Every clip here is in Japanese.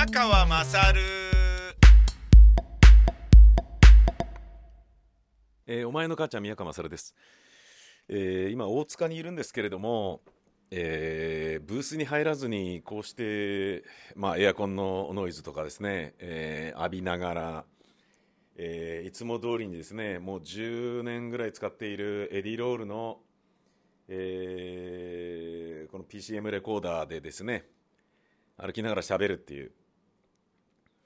宮川まさるえーお前の母ちゃん宮川勝です、えー今大塚にいるんですけれども、えーブースに入らずにこうして、まあ、エアコンのノイズとかですね、えー浴びながら、えーいつも通りにですねもう10年ぐらい使っているエディロールの、えーこの PCM レコーダーでですね歩きながら喋るっていう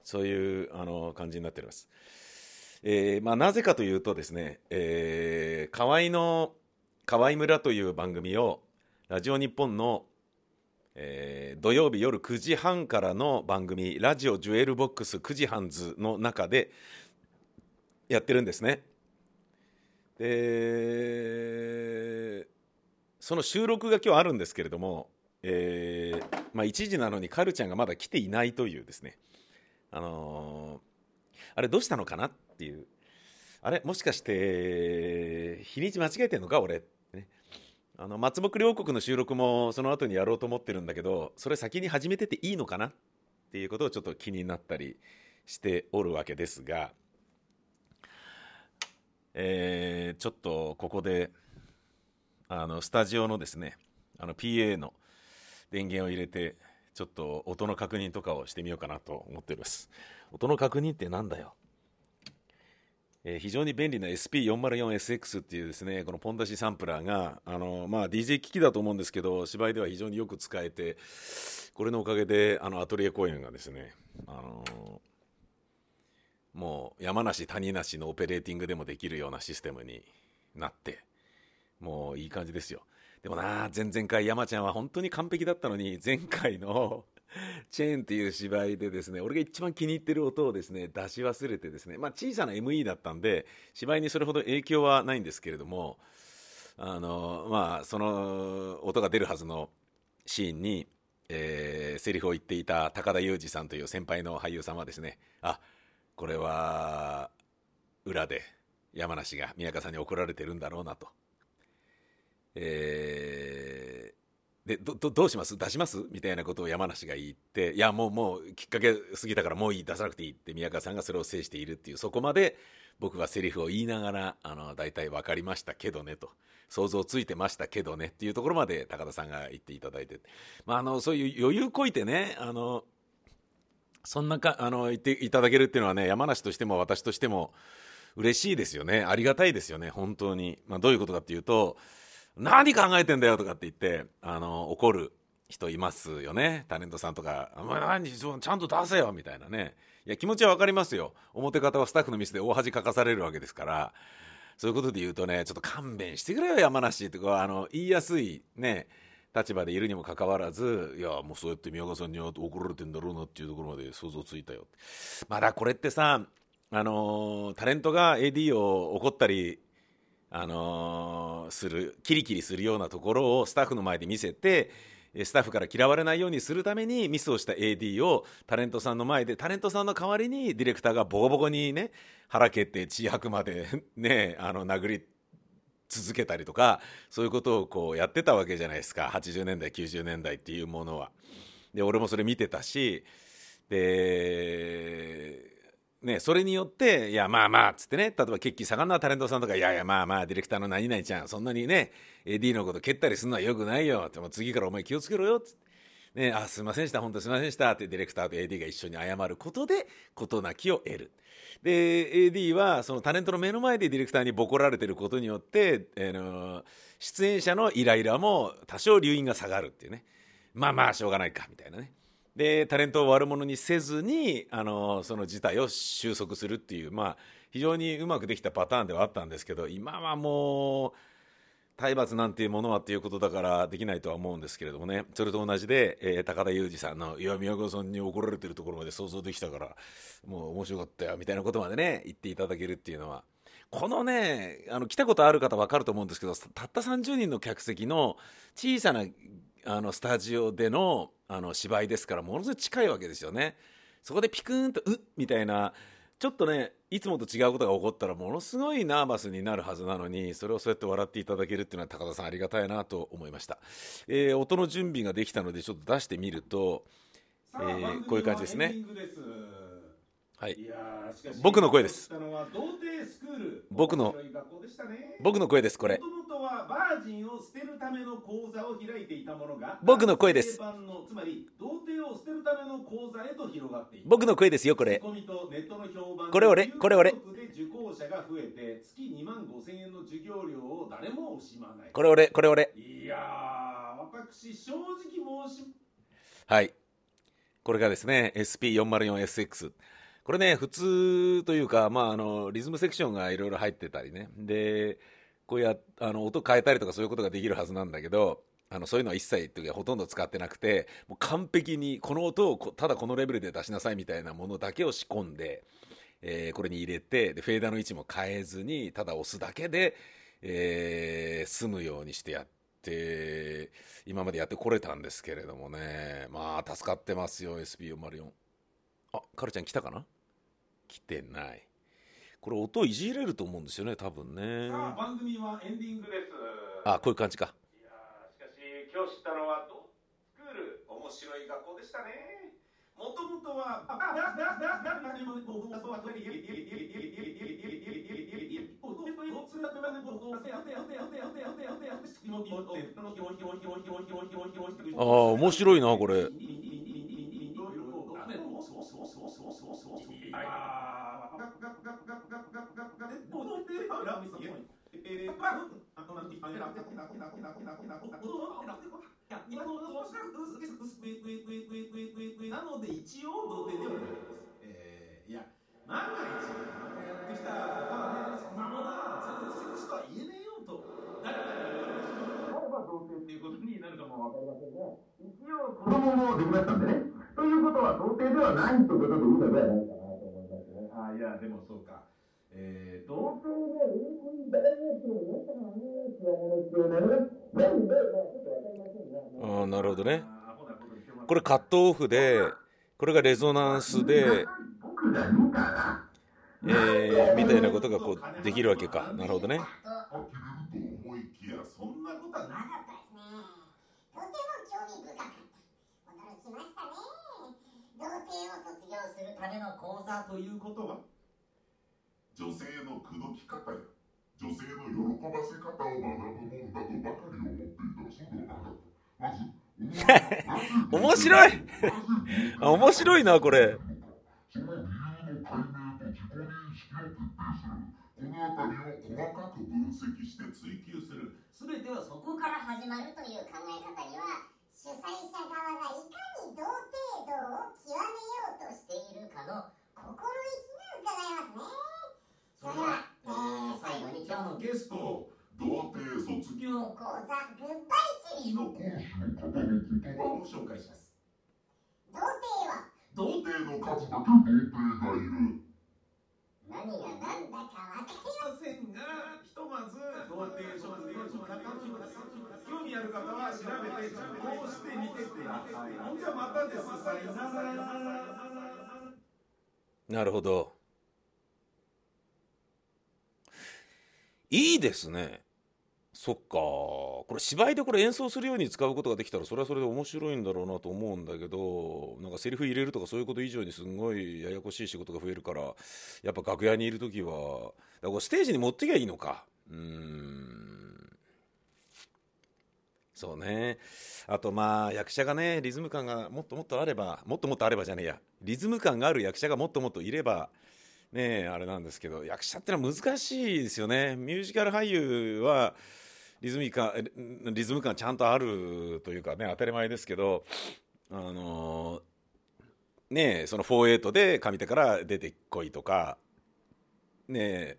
そういうあの感じになっております。えーまあ、なぜかというとですね、えー、河合の河合村という番組をラジオ日本の、えー土曜日夜9時半からの番組ラジオジュエルボックス9時半図の中でやってるんですねでその収録が今日あるんですけれども、えーまあ、1時なのにカルちゃんがまだ来ていないというですねあのーあれどうしたのかなっていう。あれもしかして日にち間違えてんのか俺。ってね。あの松木両国の収録もその後にやろうと思ってるんだけどそれ先に始めてていいのかなっていうことをちょっと気になったりしておるわけですが、えーちょっとここであのスタジオのですねあの PA の電源を入れてちょっと音の確認とかをしてみようかなと思っております。音の確認ってなんだよ。えー非常に便利な SP404SX っていうですねこのポン出しサンプラーがあの、まあ、DJ 機器だと思うんですけど芝居では非常によく使えてこれのおかげであのアトリエ公演がですねあのもう山梨谷梨のオペレーティングでもできるようなシステムになってもういい感じですよ。でもな前々回山ちゃんは本当に完璧だったのに 前回のチェーンっていう芝居でですね俺が一番気に入ってる音をですね出し忘れてですねまあ小さな ME だったんで芝居にそれほど影響はないんですけれどもあのまあその音が出るはずのシーンに、えーセリフを言っていた高田裕二さんという先輩の俳優さんはですねあこれは裏で山梨が宮川さんに怒られてるんだろうなと。えーでどどどうします？出します？みたいなことを山梨が言っていやもうもうきっかけ過ぎたからもういい出さなくていいって宮川さんがそれを制しているっていうそこまで僕はセリフを言いながらあの大体分かりましたけどねと。想像ついてましたけどねっていうところまで高田さんが言っていただいて、まあ、あのそういう余裕こいてねあのそんなかあの言っていただけるっていうのはね山梨としても私としても嬉しいですよね。ありがたいですよね。本当に、まあ、どういうことかっていうと何考えてんだよとかって言ってあの怒る人いますよね。タレントさんとか「お前何そうちゃんと出せよ」みたいなねいや気持ちは分かりますよ表方はスタッフのミスで大恥かかされるわけですから。そういうことで言うとねちょっと勘弁してくれよ山梨ってこうあの言いやすいね立場でいるにもかかわらずいやもうそうやって宮川さんには怒られてんだろうなっていうところまで想像ついたよまだこれってさあのータレントが AD を怒ったりあのーするキリキリするようなところをスタッフの前で見せてスタッフから嫌われないようにするためにミスをした AD をタレントさんの前でタレントさんの代わりにディレクターがボコボコにね腹蹴って血吐くまで ねあの殴り続けたりとかそういうことをこうやってたわけじゃないですか80年代90年代っていうものは。で俺もそれ見てたしでね、それによって、いや、まあまあ、つってね、例えば、血気盛んなタレントさんとか、いやいや、まあまあ、ディレクターの何々ちゃん、そんなにね、AD のこと蹴ったりするのはよくないよ。っても次からお前気をつけろよ。つって。ね、あ、すいませんでした、本当すいませんでした。ってディレクターと AD が一緒に謝ることで、事なきを得る。で、AD は、そのタレントの目の前でディレクターにボコられてることによって、あの出演者のイライラも多少留飲が下がるっていうね。まあまあ、しょうがないか、みたいなね。でタレントを悪者にせずにあのその事態を収束するっていう、まあ、非常にうまくできたパターンではあったんですけど今はもう体罰なんていうものはっていうことだからできないとは思うんですけれどもねそれと同じで、えー高田裕二さんの「いや宮川さんに怒られてるところまで想像できたからもう面白かったよ」みたいなことまでね言っていただけるっていうのは。このねあの来たことある方分かると思うんですけどたった30人の客席の小さなあのスタジオでのあの芝居ですからものすごい近いわけですよね。そこでピクーンと「うっ」みたいなちょっとねいつもと違うことが起こったらものすごいナーバスになるはずなのにそれをそうやって笑っていただけるっていうのは高田さんありがたいなと思いました、えー音の準備ができたのでちょっと出してみるとえーこういう感じですねはい。僕の声です。僕の僕の声ですこれ。もともとはバージンを捨てるための講座を開いていたものが僕の声です。定番のつまり童貞を捨てるための講座へと広がっていった。僕の声ですよこれ。これ俺これ俺。中国で受講者が増えて月2万5千円の授業料を誰も惜しまない。これ俺これ俺。いやー私正直申しはい。これがですね SP404SX これね普通というか、まあ、あのリズムセクションがいろいろ入ってたりね。でこうやあの音変えたりとかそういうことができるはずなんだけどあのそういうのは一切というかほとんど使ってなくてもう完璧にこの音をこただこのレベルで出しなさいみたいなものだけを仕込んで、えーこれに入れてでフェーダーの位置も変えずにただ押すだけで、えー済むようにしてやって今までやってこれたんですけれどもね。まあ助かってますよ SP404 あカルちゃん来たかな？来てない。これ音いじれると思うんですよね多分ね。さあ番組はエンディングです。あこういう感じか。いやーしかし今日知ったのはドスクール面白い学校でしたね。もともとはあだだだだ何も僕がそうはああ面白いなこれなので一応童貞ではないです。えー、いや、万が一、漫画やってきた方はね、そんなものは全然セックスとは言えねえよと、誰かに言われてしまうのであれば童貞っていうことになるかもわかりませんが、一応子供もできましたんでね。ということは童貞ではないということでいいのではないかなと思いますね。あいや、でもそうか。えー、と。ああなるほどねこれカットオフでこれがレゾナンスで、えーみたいなことがこうできるわけかなるほどね呆れると思いきや、そんなことはなかった。なかったですね。とても興味深かった。驚きましたね。童貞を卒業するための講座ということは？女性の口説き方や女性の喜ばせ方を学ぶもんだとばかり思っていたらそうではなかった。まず、面白いあ 面白いなこれその理由の解明と自己認識を徹底する。このあたりを細かく分析して追求する。すべてはそこから始まるという考え方には、主催者側がいかに童貞道を極めようとしているかの心意気が伺えますね。それでは、えー、最後に今日のゲスト、童貞卒業講座グッバイチリの講師の方の言葉を紹介します。童貞は童貞の数だけ童貞がいる。何が何だか分かりませんが、ひとまず童貞書で興味ある方は調べて受講してみてください。ほんじゃまたです。さよなら。なるほどいいですね。そっか。これ芝居でこれ演奏するように使うことができたらそれはそれで面白いんだろうなと思うんだけどなんかセリフ入れるとかそういうこと以上にすごいややこしい仕事が増えるからやっぱ楽屋にいる時はだからステージに持ってきゃいいのか。うん。そうね。あとまあ役者がねリズム感がもっともっとあればもっともっとあればじゃねえや。リズム感がある役者がもっともっといればねえあれなんですけど役者ってのは難しいですよね。ミュージカル俳優はリズミカリズム感ちゃんとあるというかね当たり前ですけどあのねえその48で上手から出てこいとかねえ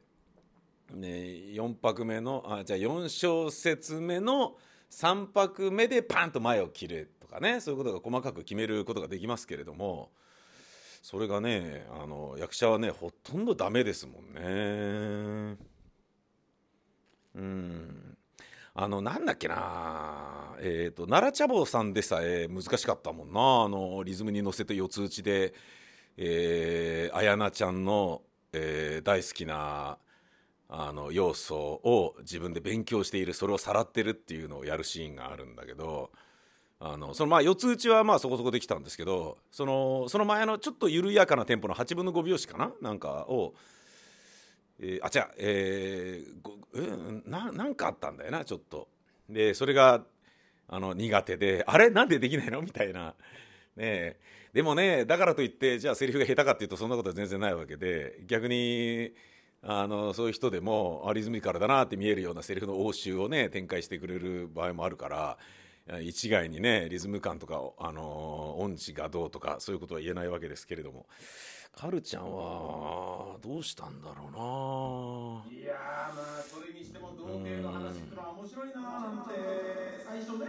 ね4拍目のあじゃあ4小節目の3拍目でパンと前を切れとかねそういうことが細かく決めることができますけれどもそれがねあの役者はねほとんどダメですもんね。うん。あのなんだっけな。えっ、と奈良茶坊さんでさえ難しかったもんな。あのリズムに乗せて四つ打ちでえー、綾菜ちゃんの、えー大好きなあの要素を自分で勉強している。それをさらってるっていうのをやるシーンがあるんだけど。あのそのまあ四つ打ちはまあそこそこできたんですけどそのその前のちょっと緩やかなテンポの8分の5拍子かな？なんかを、えー、あ違うえー、ごうんななんかあったんだよなちょっと。でそれがあの苦手であれ？なんでできないの？みたいな。ねでもねだからといってじゃあセリフが下手かっていうとそんなことは全然ないわけで逆にあのそういう人でもあリズミカルだなって見えるようなセリフの応酬をね展開してくれる場合もあるから一概にねリズム感とか、あの音痴がどうとかそういうことは言えないわけですけれども。カルちゃんはどうしたんだろうな。いやまあそれにしても童貞の話ってのは面白いななん。て最初ね。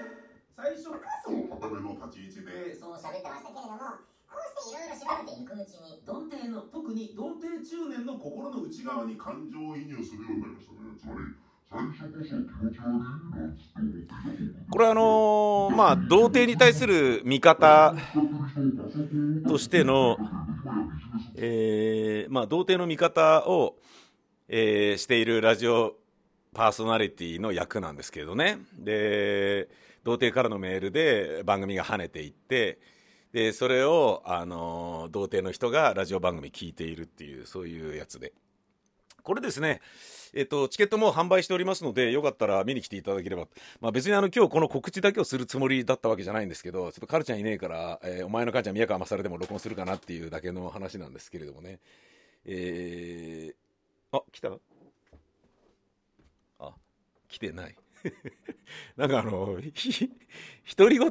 最初。その固めの立ち位置で。そう喋ってましたけれども。こうしていろいろ調べていくうちに童貞の特に童貞中年の心の内側に感情移入するようになりましたね。つまり最初こそ気持ち悪いなんつって思っていたこれあのまあ童貞に対する見方としての、えーまあ、童貞の見方を、えーしているラジオパーソナリティの役なんですけどね。で童貞からのメールで番組が跳ねていってでそれを、あの童貞の人がラジオ番組聞いているっていうそういうやつで。これですねえっと、チケットも販売しておりますので、よかったら見に来ていただければ。まあ別にあの、今日この告知だけをするつもりだったわけじゃないんですけど、ちょっとカルちゃんいねえから、えーお前の母ちゃん宮川勝でも録音するかなっていうだけの話なんですけれどもね。えー、あ、来た？あ、来てない。なんかあの、ひ独り言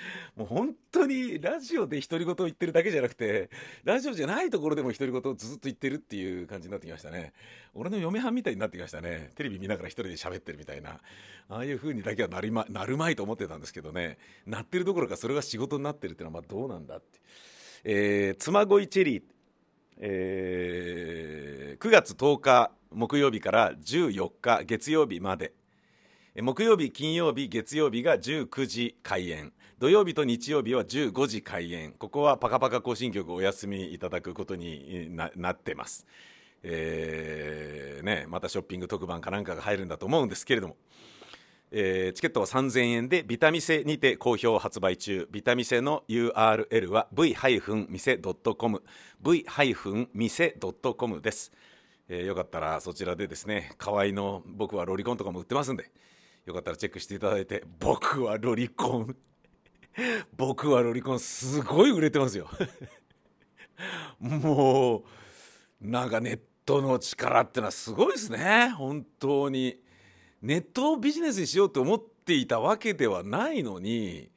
もう本当にラジオで独り言を言ってるだけじゃなくて、ラジオじゃないところでも独り言をずっと言ってるっていう感じになってきましたね。俺の嫁はんみたいになってきましたね。テレビ見ながら一人で喋ってるみたいな。ああいう風にだけはなりま、なるまいと思ってたんですけどね。なってるどころかそれが仕事になってるっていうのはまあどうなんだって。えー、妻恋チェリー。えー9月10日木曜日から14日月曜日まで。木曜日、金曜日、月曜日が19時開演。土曜日と日曜日は15時開演。ここはパカパカ行進曲お休みいただくことにななってます。えーね、またショッピング特番かなんかが入るんだと思うんですけれども、えーチケットは3000円でビタミセにて好評発売中ビタミセの URL は v-mise.com v-mise.com です、えーよかったらそちらでですね河合の僕はロリコンとかも売ってますんでよかったらチェックしていただいて僕はロリコン僕はロリコンすごい売れてますよ。もうなんかネットの力ってのはすごいですね。本当に。ネットをビジネスにしようと思っていたわけではないのに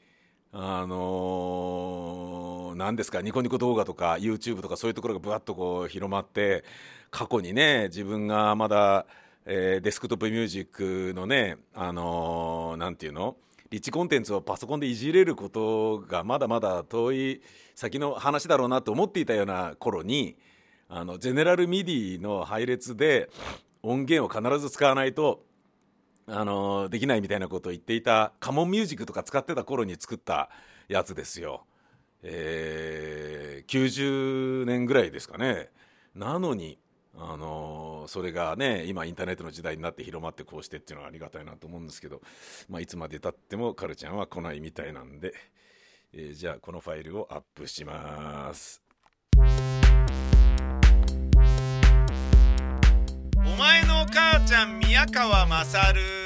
あのー何ですかニコニコ動画とか YouTube とかそういうところがぶわっとこう広まって過去にね自分がまだ、えーデスクトップミュージックのねあのーていうの？リッチコンテンツをパソコンでいじれることがまだまだ遠い先の話だろうなと思っていたような頃にあのゼネラルミディの配列で音源を必ず使わないとあのできないみたいなことを言っていたカモンミュージックとか使ってた頃に作ったやつですよ。えー90年ぐらいですかね。なのに、あのそれがね今インターネットの時代になって広まってこうしてっていうのはありがたいなと思うんですけど、まあ、いつまでたってもカルちゃんは来ないみたいなんで、えーじゃあこのファイルをアップします。お前の母ちゃん宮川勝